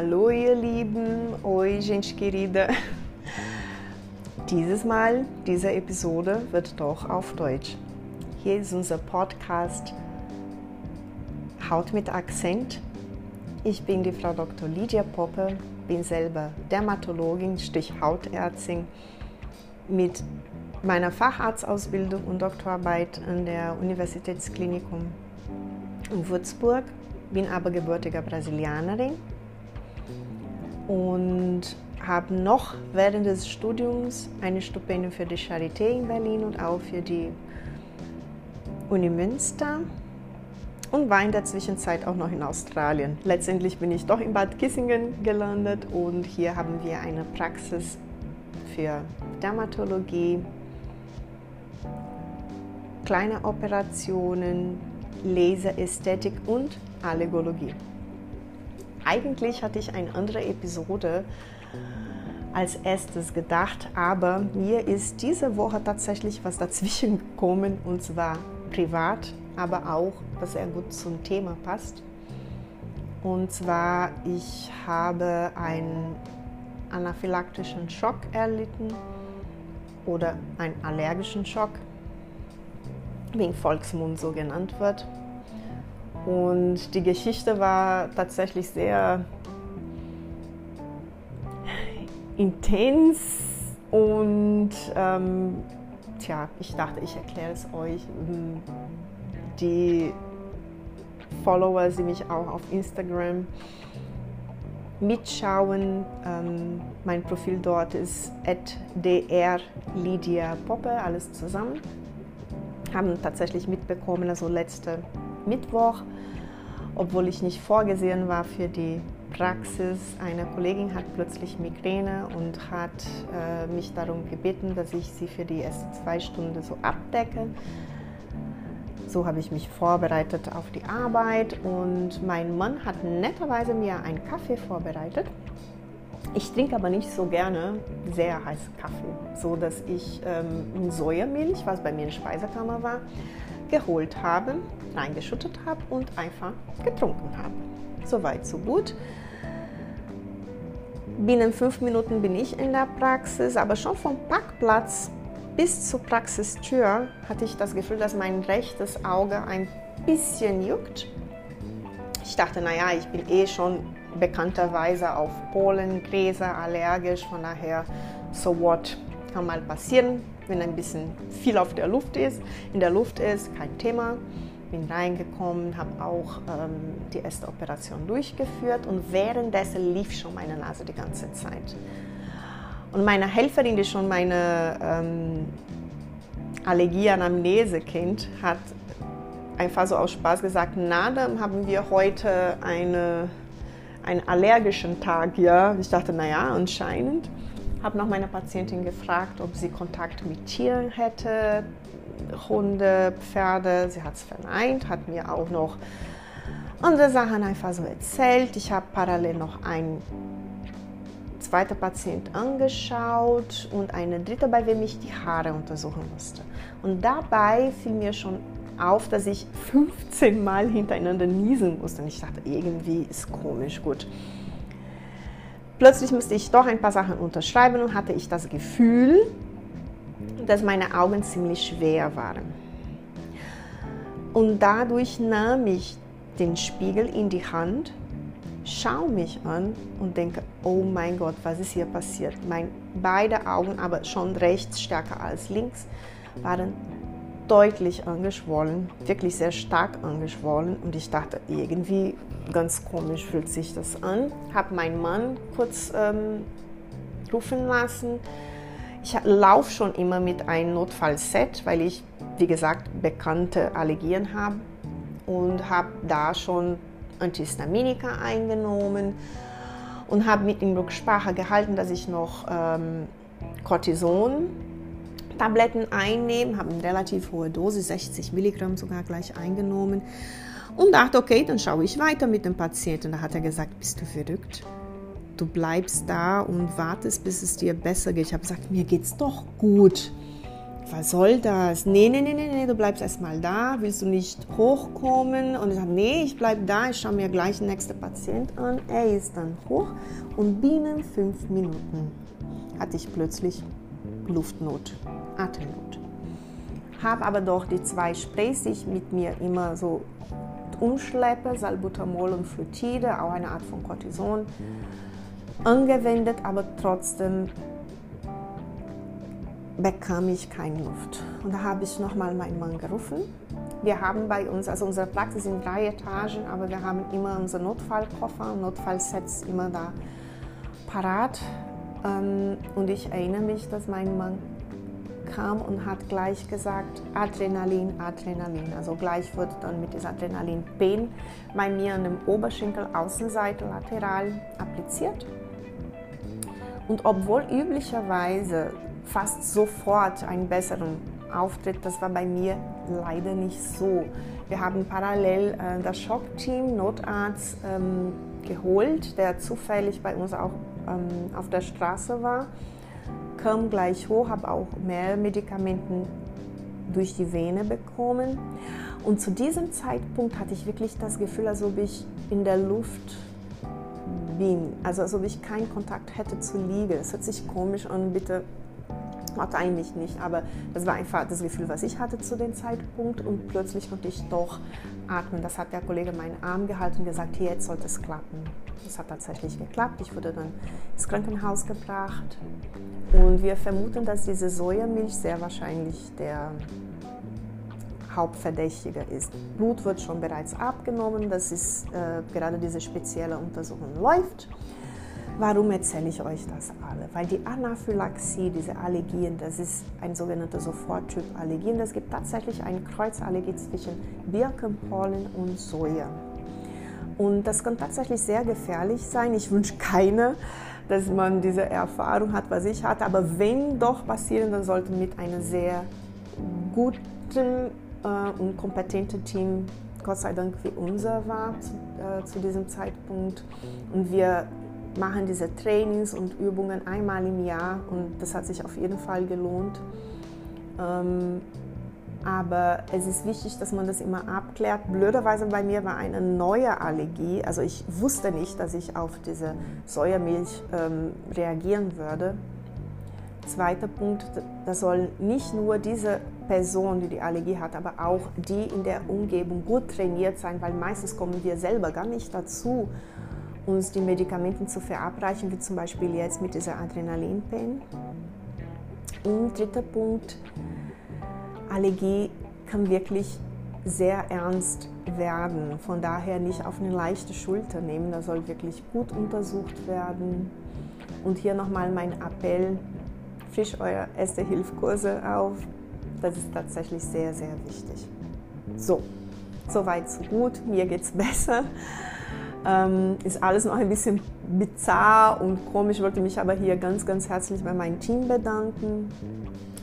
Hallo ihr Lieben, oi gente querida. Dieses Mal, diese Episode wird doch auf Deutsch. Hier ist unser Podcast Haut mit Akzent. Ich bin die Frau Dr. Lydia Poppe, bin selber Dermatologin, Stich Hautärztin mit meiner Facharztausbildung und Doktorarbeit an der Universitätsklinikum in Würzburg, bin aber gebürtiger Brasilianerin und habe noch während des Studiums eine Stipendium für die Charité in Berlin und auch für die Uni Münster und war in der Zwischenzeit auch noch in Australien. Letztendlich bin ich doch in Bad Kissingen gelandet und hier haben wir eine Praxis für Dermatologie, kleine Operationen, Laserästhetik und Allergologie. Eigentlich hatte ich eine andere Episode als erstes gedacht, aber mir ist diese Woche tatsächlich was dazwischen gekommen und zwar privat, aber auch, was sehr gut zum Thema passt. Und zwar, ich habe einen anaphylaktischen Schock erlitten oder einen allergischen Schock, wie im Volksmund so genannt wird. Und die Geschichte war tatsächlich sehr intens und ähm, tja, ich dachte, ich erkläre es euch. Die Follower, die mich auch auf Instagram mitschauen, ähm, mein Profil dort ist drlydiapoppe, alles zusammen. Haben tatsächlich mitbekommen, also letzte Mittwoch, obwohl ich nicht vorgesehen war für die Praxis. Eine Kollegin hat plötzlich Migräne und hat äh, mich darum gebeten, dass ich sie für die ersten zwei Stunden so abdecke. So habe ich mich vorbereitet auf die Arbeit und mein Mann hat netterweise mir einen Kaffee vorbereitet. Ich trinke aber nicht so gerne sehr heißen Kaffee, so dass ich ähm, Sojamilch, was bei mir in der Speisekammer war, geholt habe, reingeschüttet habe und einfach getrunken habe. Soweit, so gut. Binnen fünf Minuten bin ich in der Praxis, aber schon vom Parkplatz bis zur Praxistür hatte ich das Gefühl, dass mein rechtes Auge ein bisschen juckt. Ich dachte, naja, ich bin eh schon bekannterweise auf Pollengräser allergisch, von daher, so what, kann mal passieren, wenn ein bisschen viel auf der Luft ist. In der Luft ist, kein Thema bin reingekommen, habe auch ähm, die erste Operation durchgeführt und währenddessen lief schon meine Nase die ganze Zeit. Und meine Helferin, die schon meine ähm, Allergie-Anamnese kennt, hat einfach so aus Spaß gesagt, na, dann haben wir heute eine, einen allergischen Tag. Ja? Ich dachte, naja, anscheinend. Habe noch meine Patientin gefragt, ob sie Kontakt mit Tieren hätte, Hunde, Pferde. Sie hat es verneint, hat mir auch noch andere Sachen einfach so erzählt. Ich habe parallel noch einen zweiten Patient angeschaut und eine dritte, bei dem ich die Haare untersuchen musste. Und dabei fiel mir schon auf, dass ich 15 Mal hintereinander niesen musste. Und ich dachte, irgendwie ist komisch, gut. Plötzlich musste ich doch ein paar Sachen unterschreiben und hatte ich das Gefühl, dass meine Augen ziemlich schwer waren. Und dadurch nahm ich den Spiegel in die Hand, schaue mich an und denke, oh mein Gott, was ist hier passiert? Meine beide Augen, aber schon rechts stärker als links, waren deutlich angeschwollen, wirklich sehr stark angeschwollen. Und ich dachte, irgendwie ganz komisch fühlt sich das an. Habe meinen Mann kurz ähm, rufen lassen ich laufe schon immer mit einem Notfallset, weil ich, wie gesagt, bekannte Allergien habe und habe da schon Antihistaminika eingenommen und habe mit ihm Rücksprache gehalten, dass ich noch ähm, Cortison Tabletten einnehme, habe eine relativ hohe Dosis, 60 Milligramm sogar gleich eingenommen und dachte, okay, dann schaue ich weiter mit dem Patienten. Da hat er gesagt, bist du verrückt? du bleibst da und wartest, bis es dir besser geht. Ich habe gesagt, mir geht's doch gut. was soll das? Nee, nee, nee, nee, nee, du bleibst erstmal da, willst du nicht hochkommen? Und ich sage, nee, ich bleibe da, ich schaue mir gleich den nächsten Patient an. Er ist dann hoch und binnen fünf Minuten hatte ich plötzlich Luftnot, Atemnot. Habe aber doch die zwei Sprays, die ich mit mir immer so umschleppe, Salbutamol und Flutide, auch eine Art von Cortison, angewendet, aber trotzdem bekam ich keine Luft. Und da habe ich nochmal meinen Mann gerufen. Wir haben bei uns, also unsere Praxis sind drei Etagen, aber wir haben immer unsere Notfallkoffer Notfallsets immer da parat. Ähm, und ich erinnere mich, dass mein Mann kam und hat gleich gesagt, Adrenalin, Adrenalin. Also gleich wurde dann mit dieser Adrenalin-Pen bei mir an dem Oberschenkel Außenseite lateral appliziert. Und obwohl üblicherweise fast sofort einen besseren Auftritt. Das war bei mir leider nicht so. Wir haben parallel äh, das Schockteam Notarzt ähm, geholt, der zufällig bei uns auch ähm, auf der Straße war. Kam gleich hoch, habe auch mehr Medikamente durch die Vene bekommen. Und zu diesem Zeitpunkt hatte ich wirklich das Gefühl, als ob ich in der Luft bin. Also als ob ich keinen Kontakt hätte zu Liege. Es hört sich komisch an, bitte macht eigentlich nicht, aber das war einfach das Gefühl, was ich hatte zu dem Zeitpunkt und plötzlich konnte ich doch atmen. Das hat der Kollege meinen Arm gehalten und gesagt, hier, jetzt sollte es klappen. Das hat tatsächlich geklappt. Ich wurde dann ins Krankenhaus gebracht und wir vermuten, dass diese Sojamilch sehr wahrscheinlich der Hauptverdächtige ist. Blut wird schon bereits abgenommen, das ist äh, gerade diese spezielle Untersuchung läuft. Warum erzähle ich euch das alle? Weil die Anaphylaxie, diese Allergien, das ist ein sogenannter Soforttyp Allergien. Es gibt tatsächlich eine Kreuzallergie zwischen Birkenpollen und Soja. Und das kann tatsächlich sehr gefährlich sein. Ich wünsche keine, dass man diese Erfahrung hat, was ich hatte. Aber wenn doch passieren, dann sollte mit einem sehr guten äh, und kompetenten Team, Gott sei Dank wie unser war zu, äh, zu diesem Zeitpunkt. Und wir machen diese Trainings und Übungen einmal im Jahr und das hat sich auf jeden Fall gelohnt. Ähm, aber es ist wichtig, dass man das immer abklärt. Blöderweise bei mir war eine neue Allergie. Also ich wusste nicht, dass ich auf diese Säuermilch ähm, reagieren würde. Zweiter Punkt, da soll nicht nur diese Person, die die Allergie hat, aber auch die in der Umgebung gut trainiert sein, weil meistens kommen wir selber gar nicht dazu, uns die Medikamente zu verabreichen, wie zum Beispiel jetzt mit dieser Adrenalinpen. Und dritter Punkt, Allergie kann wirklich sehr ernst werden. Von daher nicht auf eine leichte Schulter nehmen. Da soll wirklich gut untersucht werden. Und hier nochmal mein Appell, frisch eure Erste-Hilfkurse auf. Das ist tatsächlich sehr, sehr wichtig. So, soweit so gut. Mir geht es besser. Ähm, ist alles noch ein bisschen bizarr und komisch. Wollte mich aber hier ganz, ganz herzlich bei meinem Team bedanken.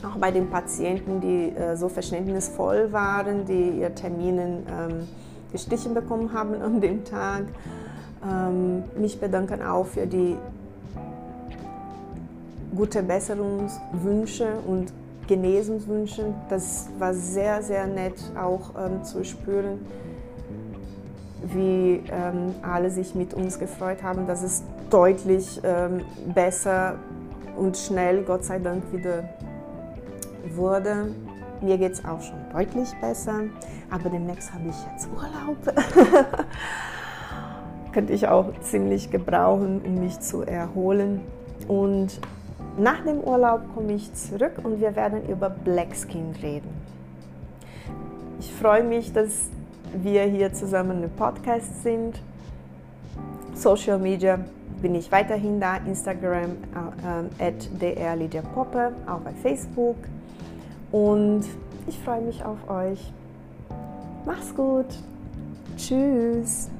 Auch bei den Patienten, die äh, so verständnisvoll waren, die ihre Termine ähm, gestichen bekommen haben an dem Tag. Ähm, mich bedanken auch für die gute Besserungswünsche und Genesungswünsche. Das war sehr, sehr nett auch ähm, zu spüren wie ähm, alle sich mit uns gefreut haben, dass es deutlich ähm, besser und schnell, Gott sei Dank, wieder wurde. Mir geht es auch schon deutlich besser, aber demnächst habe ich jetzt Urlaub. Könnte ich auch ziemlich gebrauchen, um mich zu erholen. Und nach dem Urlaub komme ich zurück und wir werden über Black Skin reden. Ich freue mich, dass wir hier zusammen im Podcast sind. Social Media bin ich weiterhin da, Instagram äh, Lydia Poppe, auch bei Facebook. Und ich freue mich auf euch. Mach's gut. Tschüss.